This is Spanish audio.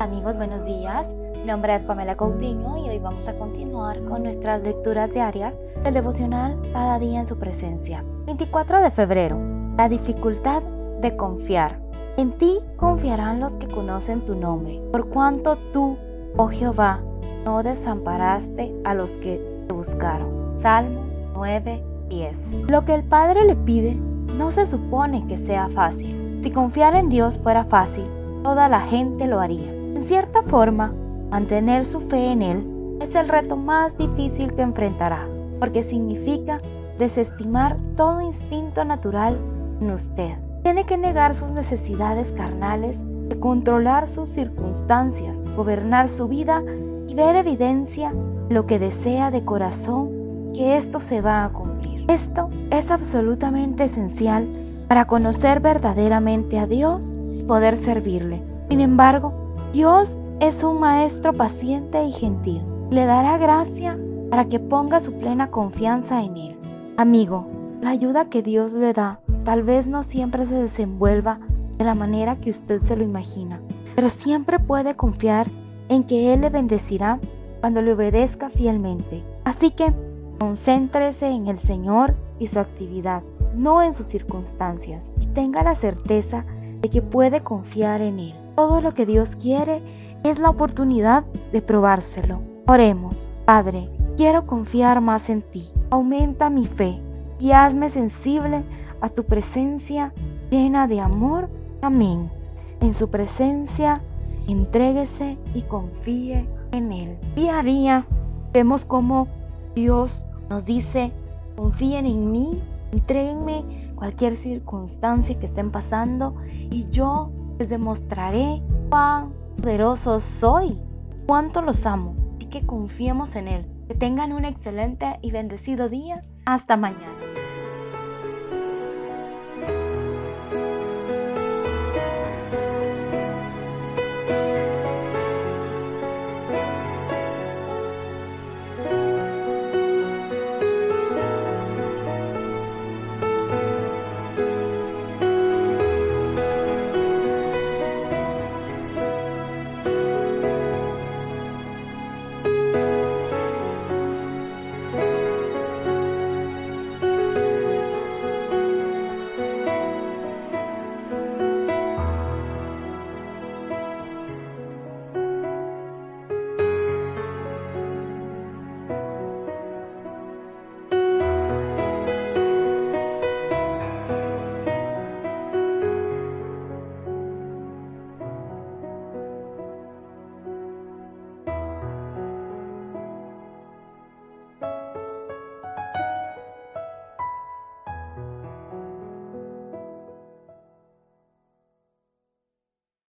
Amigos, buenos días. Mi nombre es Pamela Coutinho y hoy vamos a continuar con nuestras lecturas diarias del devocional Cada día en su presencia. 24 de febrero. La dificultad de confiar. En ti confiarán los que conocen tu nombre, por cuanto tú, oh Jehová, no desamparaste a los que te buscaron. Salmos 9, 10. Lo que el Padre le pide no se supone que sea fácil. Si confiar en Dios fuera fácil, toda la gente lo haría. En cierta forma, mantener su fe en Él es el reto más difícil que enfrentará, porque significa desestimar todo instinto natural en usted. Tiene que negar sus necesidades carnales, controlar sus circunstancias, gobernar su vida y ver evidencia lo que desea de corazón que esto se va a cumplir. Esto es absolutamente esencial para conocer verdaderamente a Dios y poder servirle. Sin embargo, Dios es un maestro paciente y gentil. Le dará gracia para que ponga su plena confianza en Él. Amigo, la ayuda que Dios le da tal vez no siempre se desenvuelva de la manera que usted se lo imagina, pero siempre puede confiar en que Él le bendecirá cuando le obedezca fielmente. Así que concéntrese en el Señor y su actividad, no en sus circunstancias, y tenga la certeza de que puede confiar en Él. Todo lo que Dios quiere es la oportunidad de probárselo. Oremos, Padre, quiero confiar más en ti. Aumenta mi fe y hazme sensible a tu presencia llena de amor. Amén. En su presencia, entréguese y confíe en Él. Día a día vemos cómo Dios nos dice, confíen en mí, entréguenme cualquier circunstancia que estén pasando y yo les demostraré cuán poderoso soy, cuánto los amo y que confiemos en Él. Que tengan un excelente y bendecido día. Hasta mañana.